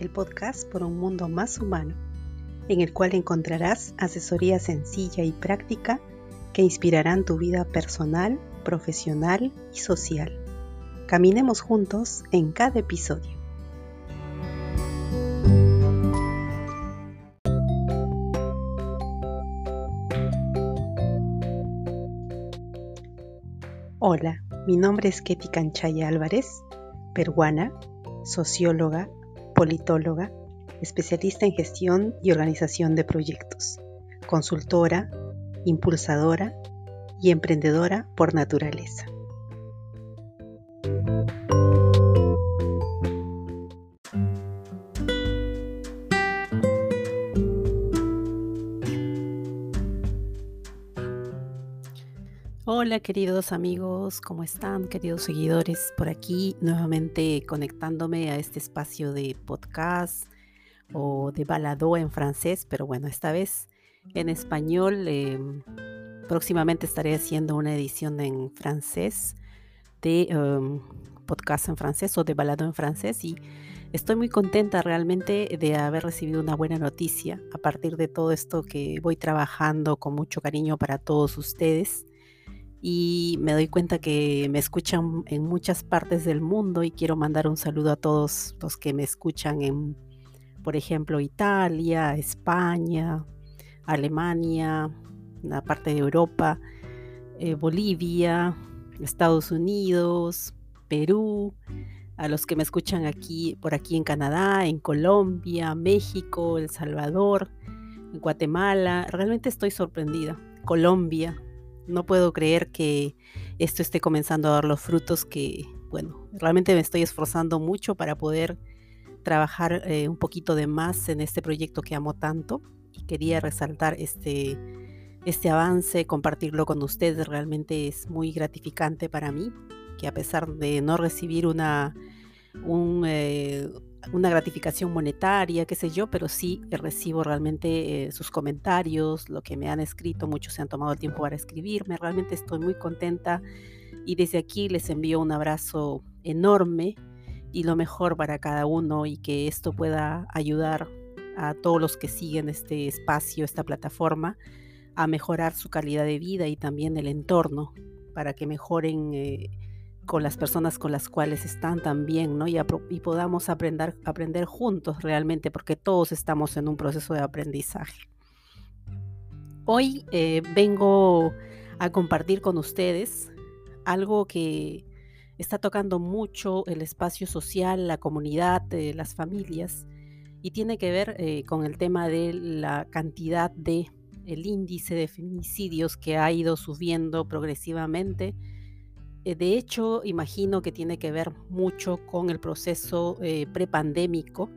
El podcast por un mundo más humano, en el cual encontrarás asesoría sencilla y práctica que inspirarán tu vida personal, profesional y social. Caminemos juntos en cada episodio. Hola, mi nombre es Ketty Canchaya Álvarez, peruana, socióloga, politóloga, especialista en gestión y organización de proyectos, consultora, impulsadora y emprendedora por naturaleza. Hola queridos amigos, ¿cómo están? Queridos seguidores, por aquí nuevamente conectándome a este espacio de podcast o de balado en francés, pero bueno, esta vez en español. Em, próximamente estaré haciendo una edición en francés de em, podcast en francés o de balado en francés y estoy muy contenta realmente de haber recibido una buena noticia a partir de todo esto que voy trabajando con mucho cariño para todos ustedes y me doy cuenta que me escuchan en muchas partes del mundo y quiero mandar un saludo a todos los que me escuchan en, por ejemplo, Italia, España, Alemania, una parte de Europa, eh, Bolivia, Estados Unidos, Perú, a los que me escuchan aquí, por aquí en Canadá, en Colombia, México, El Salvador, Guatemala. Realmente estoy sorprendida. Colombia, no puedo creer que esto esté comenzando a dar los frutos que, bueno, realmente me estoy esforzando mucho para poder trabajar eh, un poquito de más en este proyecto que amo tanto y quería resaltar este, este avance, compartirlo con ustedes. Realmente es muy gratificante para mí que a pesar de no recibir una, eh, una gratificación monetaria, qué sé yo, pero sí recibo realmente eh, sus comentarios, lo que me han escrito, muchos se han tomado el tiempo para escribirme, realmente estoy muy contenta y desde aquí les envío un abrazo enorme y lo mejor para cada uno y que esto pueda ayudar a todos los que siguen este espacio, esta plataforma, a mejorar su calidad de vida y también el entorno para que mejoren eh, con las personas con las cuales están también, ¿no? Y, y podamos aprender, aprender juntos realmente, porque todos estamos en un proceso de aprendizaje. Hoy eh, vengo a compartir con ustedes algo que está tocando mucho el espacio social, la comunidad, las familias, y tiene que ver eh, con el tema de la cantidad de el índice de feminicidios que ha ido subiendo progresivamente eh, de hecho, imagino que tiene que ver mucho con el proceso eh, prepandémico,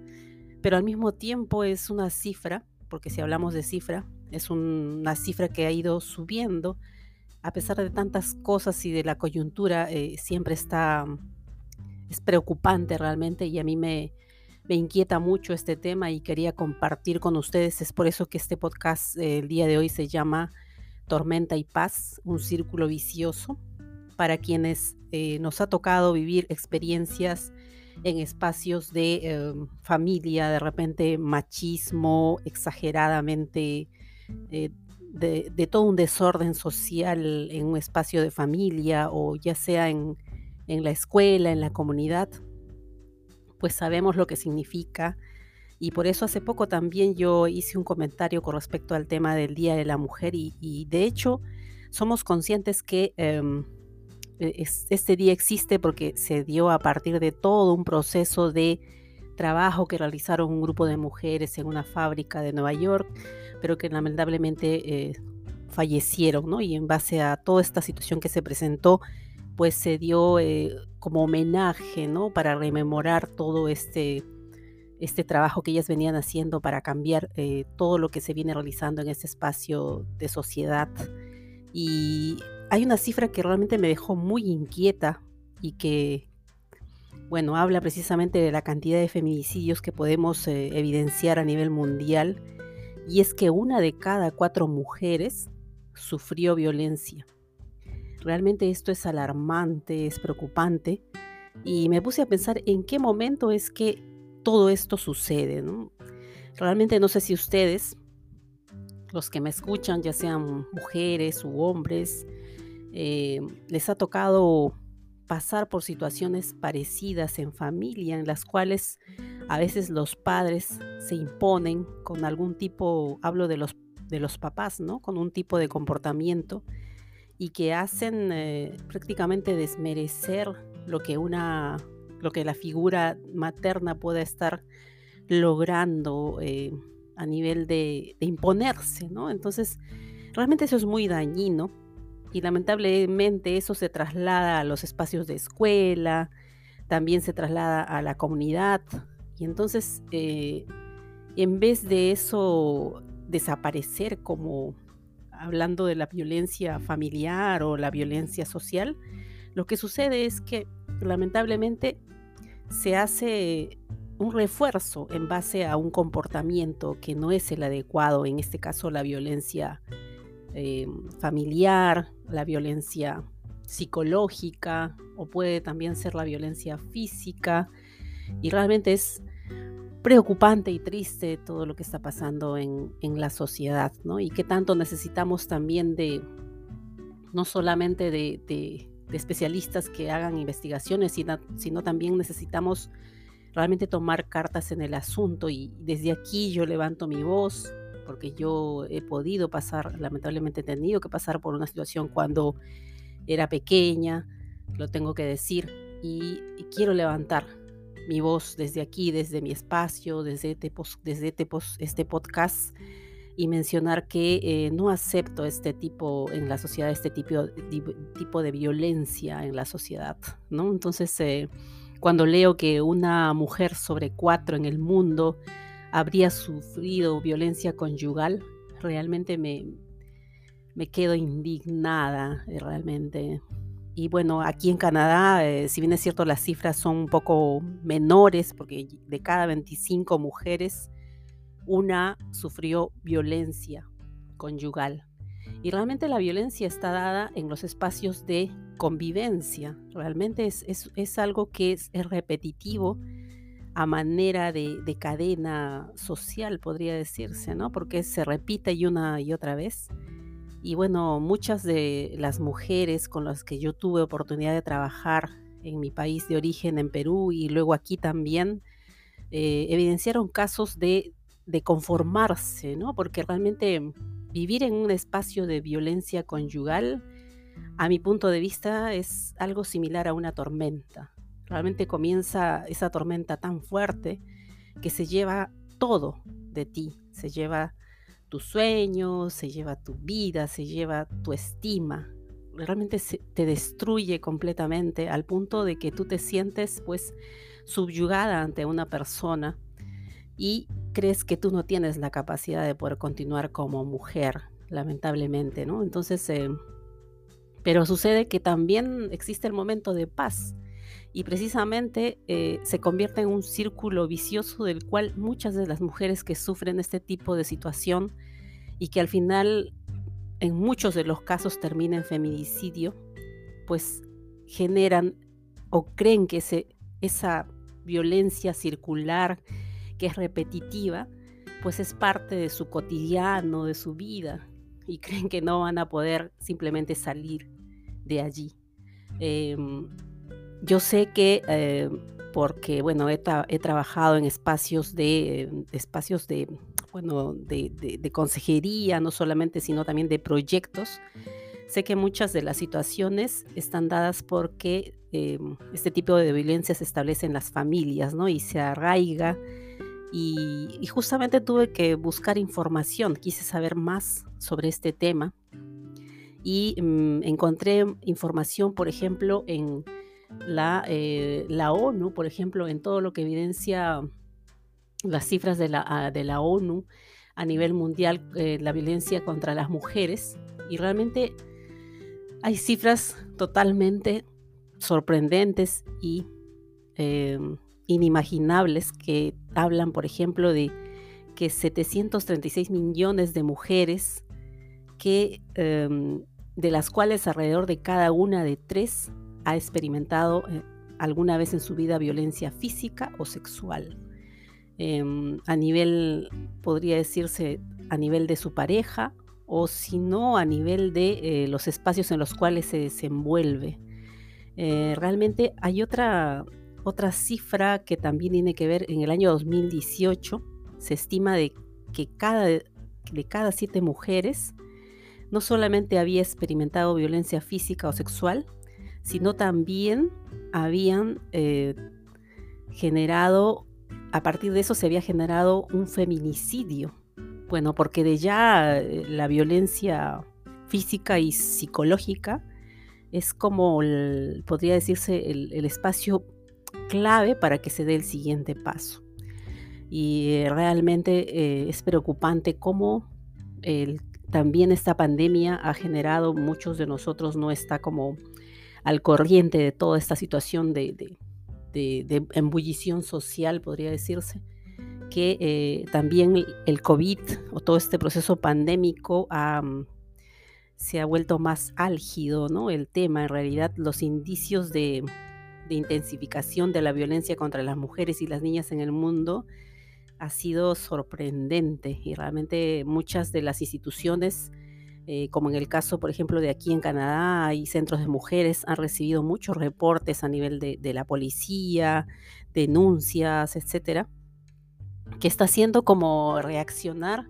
pero al mismo tiempo es una cifra, porque si hablamos de cifra, es una cifra que ha ido subiendo, a pesar de tantas cosas y de la coyuntura, eh, siempre está, es preocupante realmente y a mí me, me inquieta mucho este tema y quería compartir con ustedes. Es por eso que este podcast el día de hoy se llama Tormenta y Paz, un círculo vicioso para quienes eh, nos ha tocado vivir experiencias en espacios de em, familia, de repente machismo exageradamente, eh, de, todo un desorden social en un espacio de familia o ya sea en, en la escuela, en la comunidad, pues sabemos lo que significa. Y por eso hace poco también yo hice un comentario con respecto al tema del Día de la Mujer y, de hecho somos conscientes que em, este día existe porque se dio a partir de todo un proceso de trabajo que realizaron un grupo de mujeres en una fábrica de Nueva York, pero que lamentablemente eh, fallecieron, ¿no? Y en base a toda esta situación que se presentó, pues se dio eh, como homenaje, ¿no? Para rememorar todo este, este trabajo que ellas venían haciendo para cambiar eh, todo lo que se viene realizando en este espacio de sociedad. Y hay una cifra que realmente me dejó muy inquieta y que, bueno, habla precisamente de la cantidad de feminicidios que podemos eh, evidenciar a nivel mundial, y es que una de cada cuatro mujeres sufrió violencia. Realmente esto es alarmante, es preocupante, y me puse a pensar en qué momento es que todo esto sucede. Realmente no sé si ustedes, los que me escuchan, ya sean mujeres u hombres, eh, les ha tocado pasar por situaciones parecidas en familia, en las cuales a veces los padres se imponen con algún tipo, hablo de los, de los papás, ¿no? Con un tipo de comportamiento y que hacen eh, prácticamente desmerecer lo que una, lo que la figura materna pueda estar logrando eh, a nivel de, de, imponerse, ¿no? Entonces, realmente eso es muy dañino y lamentablemente eso se traslada a los espacios de escuela, también se traslada a la comunidad. Y entonces eh, en vez de eso desaparecer como hablando de la violencia familiar o la violencia social, lo que sucede es que lamentablemente se hace un refuerzo en base a un comportamiento que no es el adecuado, en este caso la violencia eh, familiar, la violencia psicológica o puede también ser la violencia física. Y realmente es preocupante y triste todo lo que está pasando en, la sociedad, ¿no? Y que tanto necesitamos también de, no solamente de, especialistas que hagan investigaciones, sino, también necesitamos realmente tomar cartas en el asunto. Y desde aquí yo levanto mi voz porque yo he podido pasar, lamentablemente he tenido que pasar por una situación cuando era pequeña, lo tengo que decir, y, quiero levantar mi voz desde aquí, desde mi espacio, desde, este, desde este, este podcast y mencionar que eh, no acepto este tipo en la sociedad, este tipo, tipo de violencia en la sociedad, ¿no? Entonces, eh, cuando leo que una mujer sobre cuatro en el mundo habría sufrido violencia conyugal, realmente me, me quedo indignada, eh, realmente. Y bueno, aquí en Canadá, eh, si bien es cierto, las cifras son un poco menores, porque de cada 25 mujeres, una sufrió violencia conyugal. Y realmente la violencia está dada en los espacios de convivencia. Realmente es, es, algo que es, es repetitivo a manera de, cadena social, podría decirse, ¿no? Porque se repite y una y otra vez. Y bueno, muchas de las mujeres con las que yo tuve oportunidad de trabajar en mi país de origen, en Perú, y luego aquí también, eh, evidenciaron casos de, de conformarse, ¿no? Porque realmente vivir en un espacio de violencia conyugal, a mi punto de vista, es algo similar a una tormenta. Realmente comienza esa tormenta tan fuerte que se lleva todo de ti, se lleva tus sueños, se lleva tu vida, se lleva tu estima. Realmente te destruye completamente al punto de que tú te sientes pues subyugada ante una persona y crees que tú no tienes la capacidad de poder continuar como mujer, lamentablemente, ¿no? Entonces, eh, pero sucede que también existe el momento de paz y precisamente eh, se convierte en un círculo vicioso del cual muchas de las mujeres que sufren este tipo de situación y que al final en muchos de los casos termina en feminicidio, pues generan o creen que esa violencia circular que es repetitiva, pues es parte de su cotidiano, de su vida, y creen que no van a poder simplemente salir de allí. Em, yo sé que, eh, porque, bueno, he, trabajado en espacios de, espacios de, bueno, de, consejería, no solamente, sino también de proyectos. Sé que muchas de las situaciones están dadas porque eh, este tipo de violencia se establece en las familias, ¿no? Y se arraiga. Y, justamente tuve que buscar información, quise saber más sobre este tema. Y mm, encontré información, por ejemplo, en la, eh, la ONU, por ejemplo, en todo lo que evidencia las cifras de la, ah, de la ONU a nivel mundial, eh, la violencia contra las mujeres, y realmente hay cifras totalmente sorprendentes y eh, inimaginables que hablan, por ejemplo, de que 736 millones de mujeres que em, de las cuales alrededor de cada una de tres ha experimentado eh, alguna vez en su vida violencia física o sexual. em, a nivel, podría decirse, a nivel de su pareja o si no a nivel de eh, los espacios en los cuales se desenvuelve. Eh, realmente hay otra, otra cifra que también tiene que ver en el año 2018. Se estima de que cada, de cada siete mujeres no solamente había experimentado violencia física o sexual, sino también habían eh, generado, a partir de eso se había generado un feminicidio. Bueno, porque de ya eh, la violencia física y psicológica es como, podría decirse, el, espacio clave para que se dé el siguiente paso. Y eh, realmente es preocupante cómo el también esta pandemia ha generado, muchos de nosotros no está como al corriente de toda esta situación de, embullición social, podría decirse, que eh, también el COVID o todo este proceso pandémico se ha vuelto más álgido, ¿no? El tema, en realidad, los indicios de, de intensificación de la violencia contra las mujeres y las niñas en el mundo ha sido sorprendente y realmente muchas de las instituciones, eh, como en el caso, por ejemplo, de aquí en Canadá, hay centros de mujeres, han recibido muchos reportes a nivel de, la policía, denuncias, etcétera, que está haciendo como reaccionar,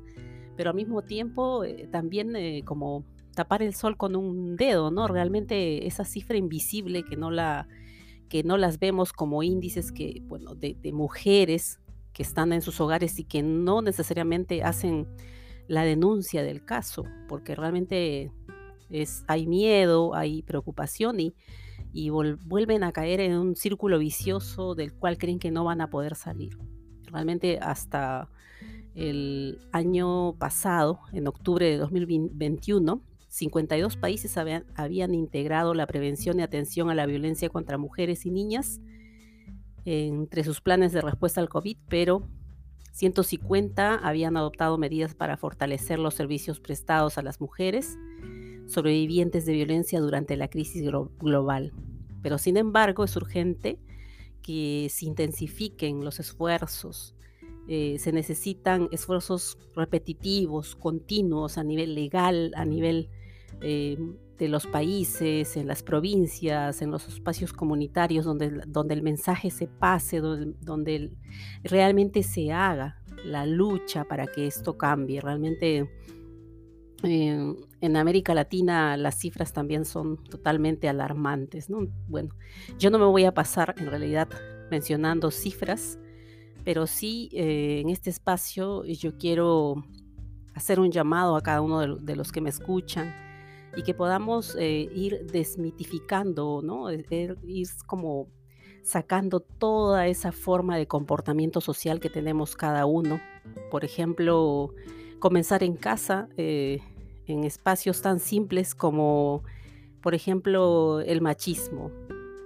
pero al mismo tiempo eh, también eh, como tapar el sol con un dedo, ¿no? Realmente esa cifra invisible que no la que no las vemos como índices que, bueno, de, de mujeres que están en sus hogares y que no necesariamente hacen la denuncia del caso, porque realmente es, hay miedo, hay preocupación y, y vuelven a caer en un círculo vicioso del cual creen que no van a poder salir. Realmente hasta el año pasado, en octubre de 2021, 52 países habían, habían integrado la prevención y atención a la violencia contra mujeres y niñas entre sus planes de respuesta al COVID, pero 150 habían adoptado medidas para fortalecer los servicios prestados a las mujeres sobrevivientes de violencia durante la crisis global. Pero sin embargo es urgente que se intensifiquen los esfuerzos. Eh, se necesitan esfuerzos repetitivos, continuos a nivel legal, a nivel eh, de los países, en las provincias, en los espacios comunitarios donde, donde el mensaje se pase, donde, realmente se haga la lucha para que esto cambie. Realmente eh, en América Latina las cifras también son totalmente alarmantes. ¿no? Bueno, yo no me voy a pasar en realidad mencionando cifras, pero sí eh, en este espacio yo quiero hacer un llamado a cada uno de los que me escuchan y que podamos eh, ir desmitificando, ¿no? Ir, ir como sacando toda esa forma de comportamiento social que tenemos cada uno. Por ejemplo, comenzar en casa, eh, en espacios tan simples como, por ejemplo, el machismo.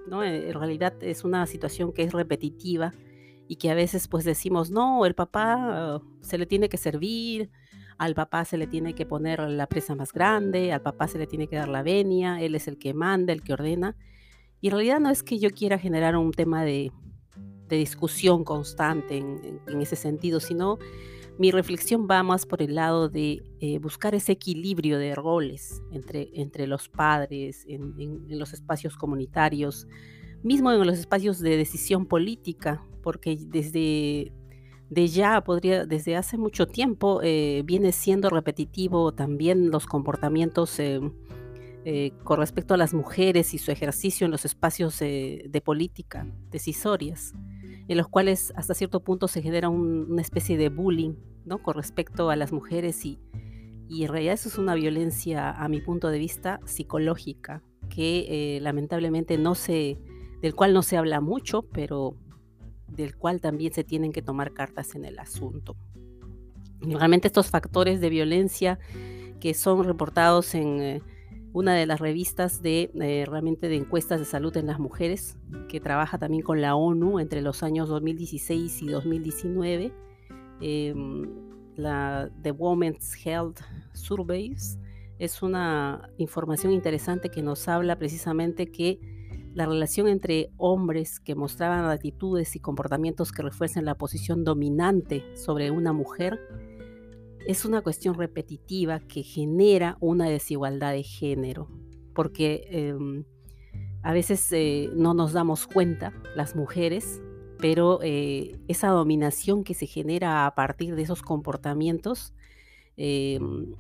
¿no? En realidad es una situación que es repetitiva y que a veces pues decimos, no, el papá se le tiene que servir, al papá se le tiene que poner la presa más grande, al papá se le tiene que dar la venia, él es el que manda, el que ordena. Y en realidad no es que yo quiera generar un tema de, discusión constante en, ese sentido, sino mi reflexión va más por el lado de eh, buscar ese equilibrio de roles entre, entre los padres, en, los espacios comunitarios, mismo en los espacios de decisión política, porque desde de ya podría, desde hace mucho tiempo, eh, viene siendo repetitivo también los comportamientos eh, eh, con respecto a las mujeres y su ejercicio en los espacios de política decisorias, en los cuales hasta cierto punto se genera una especie de bullying ¿no? con respecto a las mujeres y, y en realidad eso es una violencia, a mi punto de vista, psicológica, que lamentablemente no se, del cual no se habla mucho, pero del cual también se tienen que tomar cartas en el asunto. Realmente estos factores de violencia que son reportados en eh, una de las revistas de eh, realmente de encuestas de salud en las mujeres, que trabaja también con la ONU entre los años 2016 y 2019, em, la The Women's Health Surveys, es una información interesante que nos habla precisamente que la relación entre hombres que mostraban actitudes y comportamientos que refuercen la posición dominante sobre una mujer es una cuestión repetitiva que genera una desigualdad de género, porque em, a veces eh, no nos damos cuenta las mujeres, pero eh, esa dominación que se genera a partir de esos comportamientos em,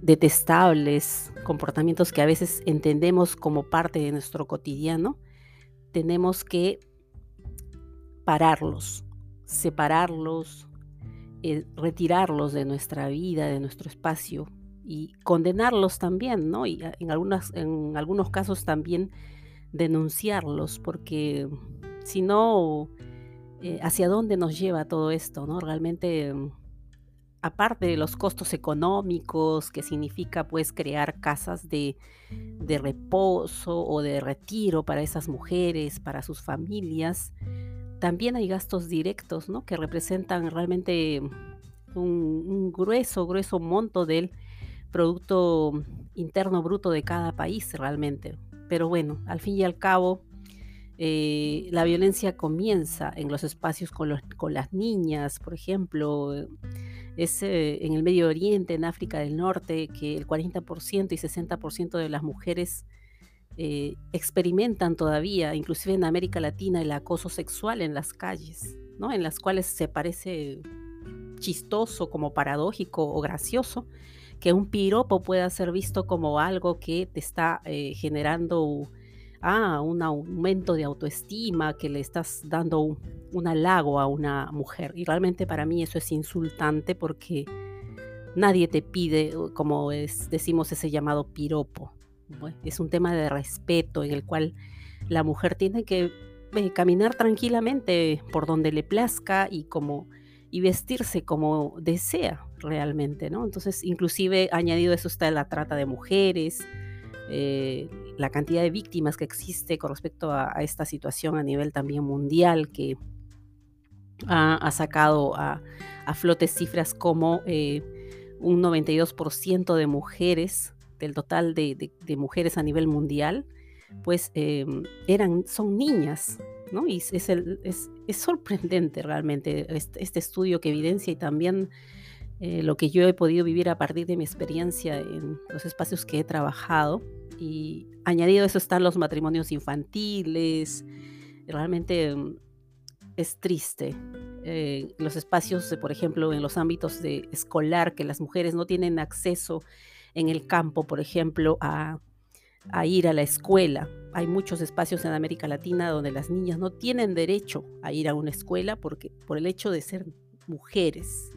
detestables, comportamientos que a veces entendemos como parte de nuestro cotidiano, tenemos que pararlos, separarlos, eh, retirarlos de nuestra vida, de nuestro espacio y condenarlos también, ¿no? Y en, algunas, en algunos casos también denunciarlos, porque si no, eh, ¿hacia dónde nos lleva todo esto, ¿no? Realmente, aparte de los costos económicos, que significa pues crear casas de, reposo o de retiro para esas mujeres, para sus familias, también hay gastos directos, ¿no? Que representan realmente un, grueso, grueso monto del Producto Interno Bruto de cada país realmente. Pero bueno, al fin y al cabo, eh, la violencia comienza en los espacios con las niñas, por ejemplo. Es eh, en el Medio Oriente, en África del Norte, que el 40% y 60% de las mujeres eh, experimentan todavía, inclusive en América Latina, el acoso sexual en las calles, ¿no? en las cuales se parece chistoso, como paradójico o gracioso, que un piropo pueda ser visto como algo que te está eh, generando ah, un aumento de autoestima, que le estás dando un, halago a una mujer. Y realmente para mí eso es insultante porque nadie te pide, como decimos, ese llamado piropo es un tema de respeto en el cual la mujer tiene que eh, caminar tranquilamente por donde le plazca y como y vestirse como desea realmente, ¿no? Entonces, inclusive añadido eso está la trata de mujeres, eh, la cantidad de víctimas que existe con respecto a, esta situación a nivel también mundial que ha, sacado a, flote cifras como eh, un 92% de mujeres del total de, mujeres a nivel mundial, pues em, eran, son niñas, ¿no? Y es, es, sorprendente realmente este, este, estudio que evidencia y también eh, lo que yo he podido vivir a partir de mi experiencia en los espacios que he trabajado. Y añadido a eso están los matrimonios infantiles. Realmente em, es triste. Eh, los espacios, por ejemplo, en los ámbitos de escolar, que las mujeres no tienen acceso en el campo, por ejemplo, a, ir a la escuela. Hay muchos espacios en América Latina donde las niñas no tienen derecho a ir a una escuela porque, por el hecho de ser mujeres.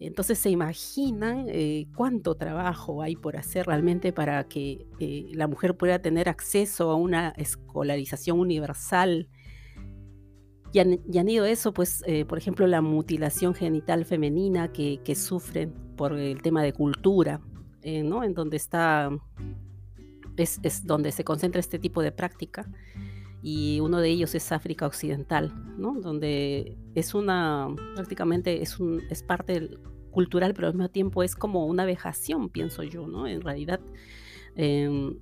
Entonces se imaginan eh, cuánto trabajo hay por hacer realmente para que eh, la mujer pueda tener acceso a una escolarización universal. Y han, ido eso, pues, eh, por ejemplo, la mutilación genital femenina que, sufren por el tema de cultura. ¿no? En donde está, es, donde se concentra este tipo de práctica. Y uno de ellos es África Occidental, ¿no? Donde es una, prácticamente es, un, es parte cultural, pero al mismo tiempo es como una vejación, pienso yo, ¿no? En realidad em,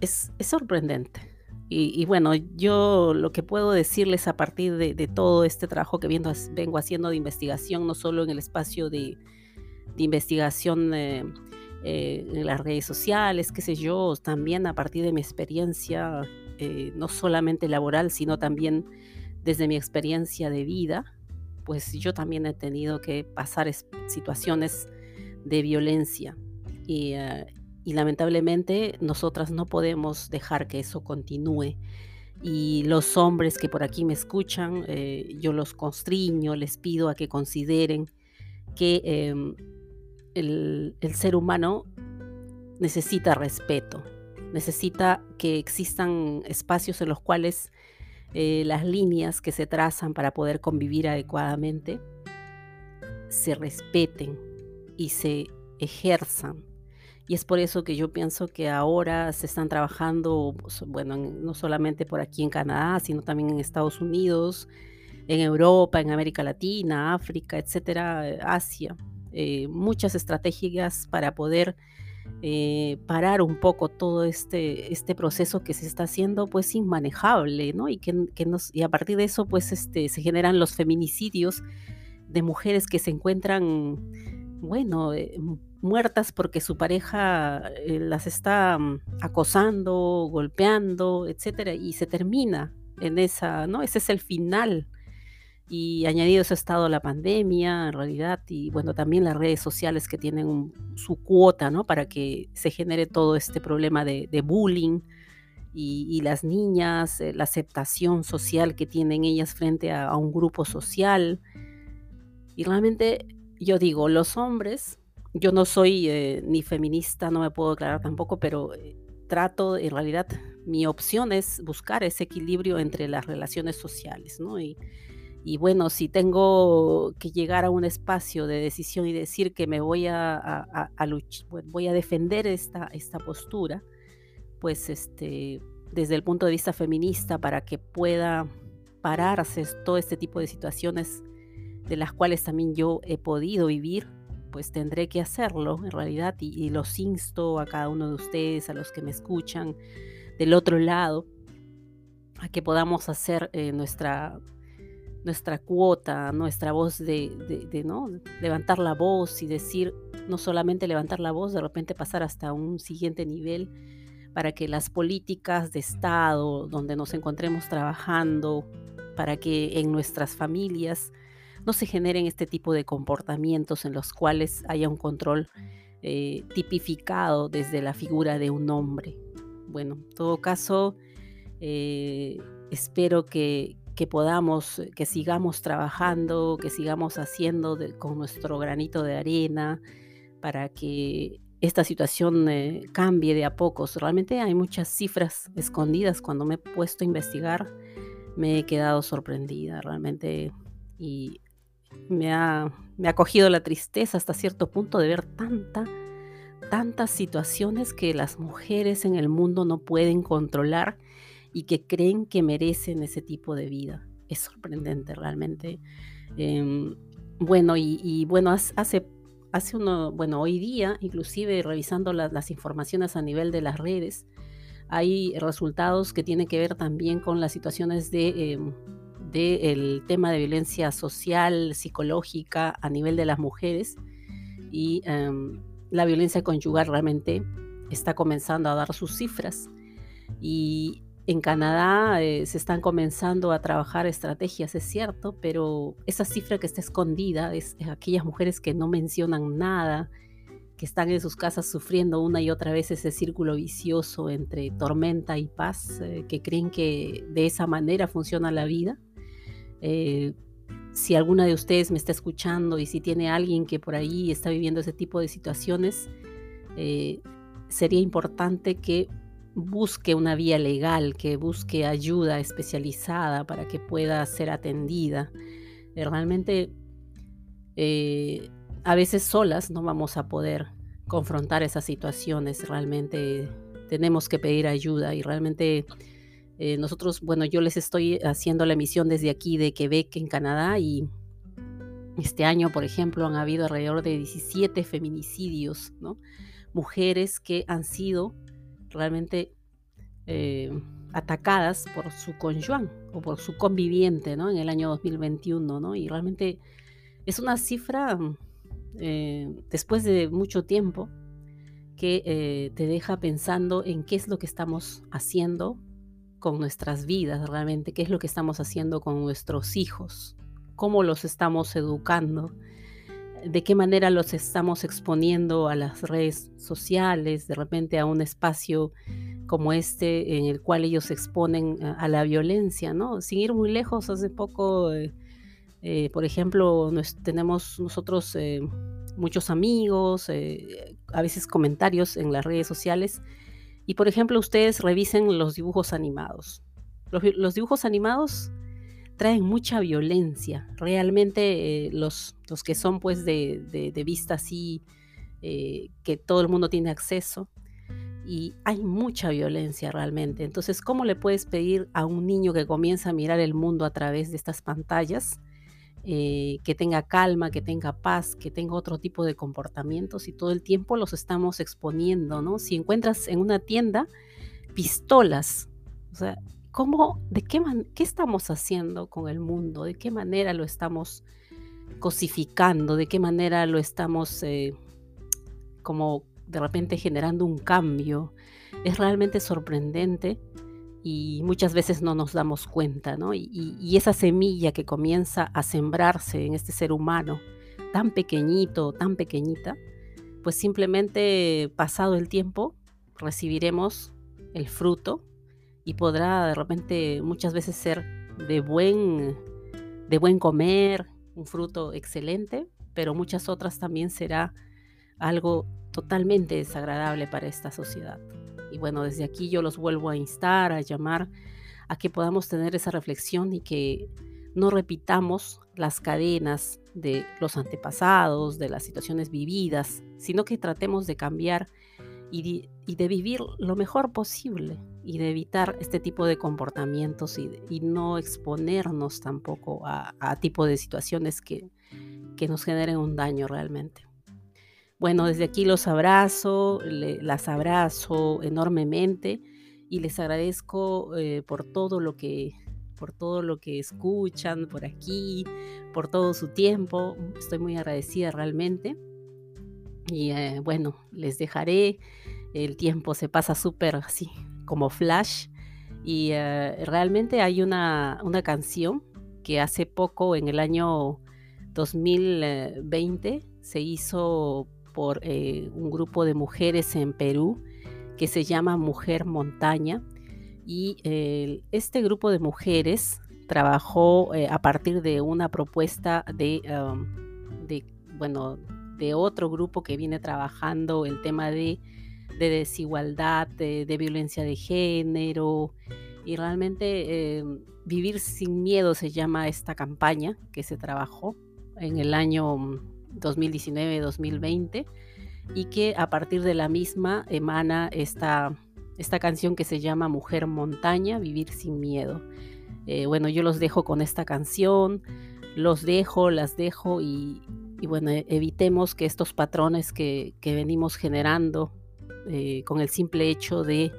es, es, sorprendente. Y, bueno, yo lo que puedo decirles a partir de, todo este trabajo que viendo, vengo haciendo de investigación, no solo en el espacio de, de investigación eh, eh, en las redes sociales, qué sé yo, también a partir de mi experiencia, eh, no solamente laboral, sino también desde mi experiencia de vida, pues yo también he tenido que pasar situaciones de violencia y, eh, y lamentablemente nosotras no podemos dejar que eso continúe. Y los hombres que por aquí me escuchan, yo los constriño, les pido a que consideren que em, el, ser humano necesita respeto, necesita que existan espacios en los cuales eh, las líneas que se trazan para poder convivir adecuadamente se respeten y se ejerzan. Y es por eso que yo pienso que ahora se están trabajando, bueno, no solamente por aquí en Canadá, sino también en Estados Unidos, en Europa, en América Latina, África, etcétera, Asia, eh, muchas estrategias para poder eh, parar un poco todo este, este proceso que se está haciendo pues inmanejable, ¿no? Y, que, nos, y a partir de eso pues este, se generan los feminicidios de mujeres que se encuentran, bueno, eh, muertas porque su pareja eh, las está mm, acosando, golpeando, etcétera, y se termina en esa, ¿no? Ese es el final y añadido eso ha estado la pandemia, en realidad, y bueno, también las redes sociales que tienen su cuota, ¿no? Para que se genere todo este problema de, bullying y, las niñas, eh, la aceptación social que tienen ellas frente a, un grupo social. Y realmente yo digo, los hombres, yo no soy eh, ni feminista, no me puedo declarar tampoco, pero eh, trato, en realidad, mi opción es buscar ese equilibrio entre las relaciones sociales, ¿no? Y, y bueno, si tengo que llegar a un espacio de decisión y decir que me voy a, voy a defender esta, esta postura, pues este, desde el punto de vista feminista, para que pueda pararse todo este tipo de situaciones de las cuales también yo he podido vivir, pues tendré que hacerlo en realidad y, los insto a cada uno de ustedes, a los que me escuchan del otro lado, a que podamos hacer eh, nuestra nuestra cuota, nuestra voz de, ¿no? levantar la voz y decir, no solamente levantar la voz, de repente pasar hasta un siguiente nivel para que las políticas de Estado donde nos encontremos trabajando, para que en nuestras familias no se generen este tipo de comportamientos en los cuales haya un control eh, tipificado desde la figura de un hombre. Bueno, en todo caso, eh, espero que, que podamos, eh, que sigamos trabajando, que sigamos haciendo con nuestro granito de arena para que esta situación eh, cambie de a pocos. Realmente hay muchas cifras escondidas. Cuando me he puesto a investigar, me he quedado sorprendida realmente y me ha, me ha cogido la tristeza hasta cierto punto de ver tanta, tantas situaciones que las mujeres en el mundo no pueden controlar y que creen que merecen ese tipo de vida. Es sorprendente realmente. Em, bueno, y, bueno, hace, hace uno, bueno, hoy día, inclusive revisando las informaciones a nivel de las redes, hay resultados que tienen que ver también con las situaciones de, em, el tema de violencia social, psicológica a nivel de las mujeres y em, la violencia conyugal realmente está comenzando a dar sus cifras. Y en Canadá eh, se están comenzando a trabajar estrategias, es cierto, pero esa cifra que está escondida es, aquellas mujeres que no mencionan nada, que están en sus casas sufriendo una y otra vez ese círculo vicioso entre tormenta y paz, eh, que creen que de esa manera funciona la vida. Eh, si alguna de ustedes me está escuchando y si tiene alguien que por ahí está viviendo ese tipo de situaciones, sería importante que busque una vía legal, que busque ayuda especializada para que pueda ser atendida. Eh, realmente eh, a veces solas no vamos a poder confrontar esas situaciones, realmente tenemos que pedir ayuda y realmente eh, nosotros, bueno, yo les estoy haciendo la emisión desde aquí de Quebec, en Canadá, y este año, por ejemplo, han habido alrededor de 17 feminicidios, ¿no? Mujeres que han sido realmente eh, atacadas por su conyuán o por su conviviente ¿no? en el año 2021. ¿no? Y realmente es una cifra, eh, después de mucho tiempo, que eh, te deja pensando en qué es lo que estamos haciendo con nuestras vidas realmente, qué es lo que estamos haciendo con nuestros hijos, cómo los estamos educando de qué manera los estamos exponiendo a las redes sociales, de repente a un espacio como este en el cual ellos se exponen a, la violencia, ¿no? Sin ir muy lejos, hace poco, eh, eh, por ejemplo, tenemos nosotros eh, muchos amigos, a veces comentarios en las redes sociales, y por ejemplo ustedes revisen los dibujos animados. los dibujos animados traen mucha violencia. Realmente eh, los, los, que son pues de, de, vista así, eh, que todo el mundo tiene acceso, y hay mucha violencia realmente. Entonces, ¿cómo le puedes pedir a un niño que comienza a mirar el mundo a través de estas pantallas eh, que tenga calma, que tenga paz, que tenga otro tipo de comportamientos y todo el tiempo los estamos exponiendo, ¿no? Si encuentras en una tienda pistolas, o sea, ¿cómo, de qué, qué estamos haciendo con el mundo? ¿De qué manera lo estamos cosificando? ¿De qué manera lo estamos eh, como de repente generando un cambio? Es realmente sorprendente y muchas veces no nos damos cuenta, ¿no? Y, esa semilla que comienza a sembrarse en este ser humano, tan pequeñito, tan pequeñita, pues simplemente pasado el tiempo recibiremos el fruto y podrá de repente muchas veces ser de buen, de buen comer, un fruto excelente, pero muchas otras también será algo totalmente desagradable para esta sociedad. Y bueno, desde aquí yo los vuelvo a instar, a llamar a que podamos tener esa reflexión y que no repitamos las cadenas de los antepasados, de las situaciones vividas, sino que tratemos de cambiar y de, vivir lo mejor posible y de evitar este tipo de comportamientos y, no exponernos tampoco a, a tipo de situaciones que, que nos generen un daño realmente. Bueno, desde aquí los abrazo, las abrazo enormemente y les agradezco eh, por todo lo que por todo lo que escuchan por aquí, por todo su tiempo. Estoy muy agradecida realmente. Y eh, bueno, les dejaré. El tiempo se pasa súper así, como flash. Y eh, realmente hay una, una canción que hace poco, en el año 2020, se hizo por eh, un grupo de mujeres en Perú que se llama Mujer Montaña. Y este grupo de mujeres trabajó eh, a partir de una propuesta de, de, bueno, de otro grupo que viene trabajando el tema de, de desigualdad, de, violencia de género. Y realmente em, Vivir sin Miedo se llama esta campaña que se trabajó en el año 2019-2020 y que a partir de la misma emana esta, esta canción que se llama Mujer Montaña, Vivir sin Miedo. Eh, bueno, yo los dejo con esta canción, los dejo, las dejo y, bueno, e, evitemos que estos patrones que, venimos generando eh, con el simple hecho de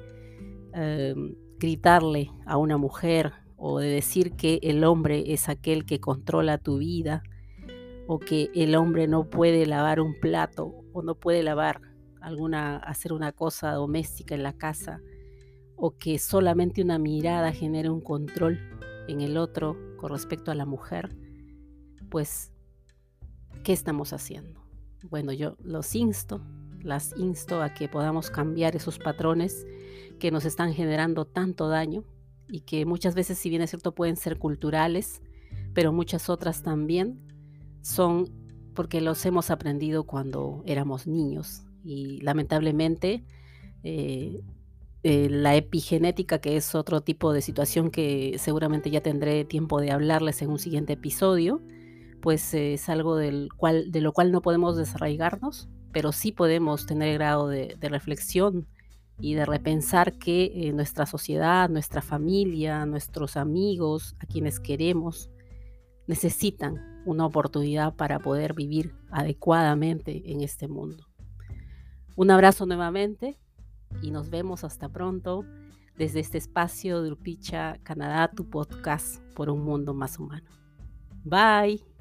em, gritarle a una mujer o de decir que el hombre es aquel que controla tu vida, o que el hombre no puede lavar un plato o no puede lavar alguna hacer una cosa doméstica en la casa o que solamente una mirada genere un control en el otro con respecto a la mujer, pues ¿qué estamos haciendo? Bueno, yo los insto, las insto a que podamos cambiar esos patrones que nos están generando tanto daño y que muchas veces, si bien es cierto, pueden ser culturales, pero muchas otras también son porque los hemos aprendido cuando éramos niños y lamentablemente eh, eh, la epigenética, que es otro tipo de situación que seguramente ya tendré tiempo de hablarles en un siguiente episodio, pues es algo del cual, de lo cual no podemos desarraigarnos, pero sí podemos tener grado de, reflexión y de repensar que eh, nuestra sociedad, nuestra familia, nuestros amigos, a quienes queremos, necesitan una oportunidad para poder vivir adecuadamente en este mundo. Un abrazo nuevamente y nos vemos hasta pronto desde este espacio de Urpicha, Canadá, tu podcast por un mundo más humano. Bye.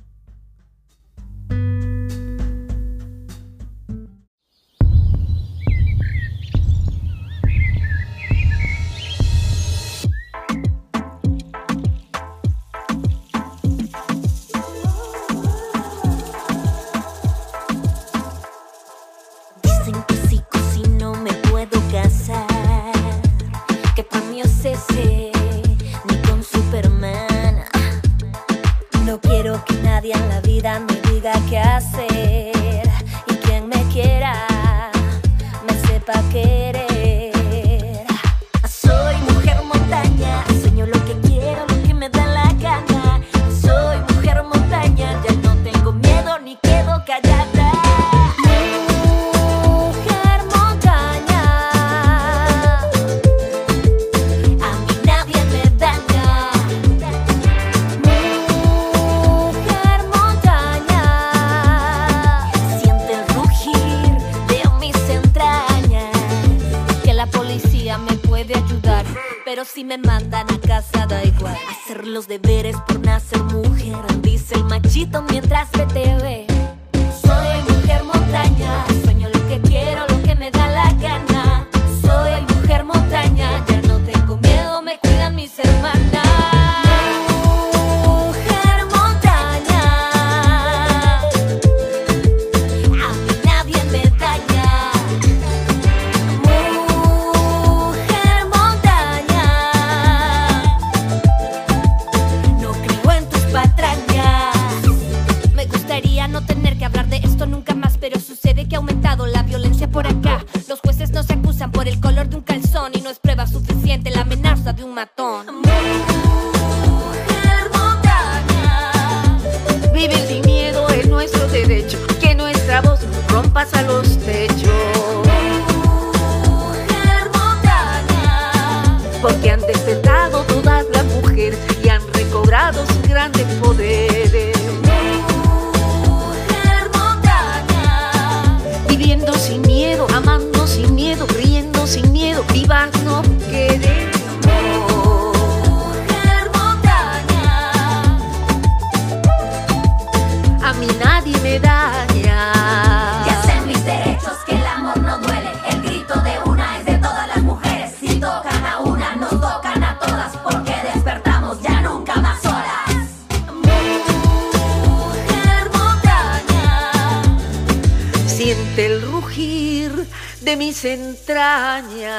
de mis entrañas.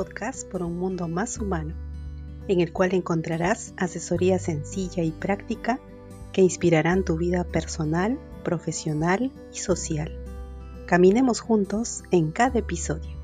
podcast por un mundo más humano, en el cual encontrarás asesoría sencilla y práctica que inspirarán tu vida personal, profesional y social. Caminemos juntos en cada episodio.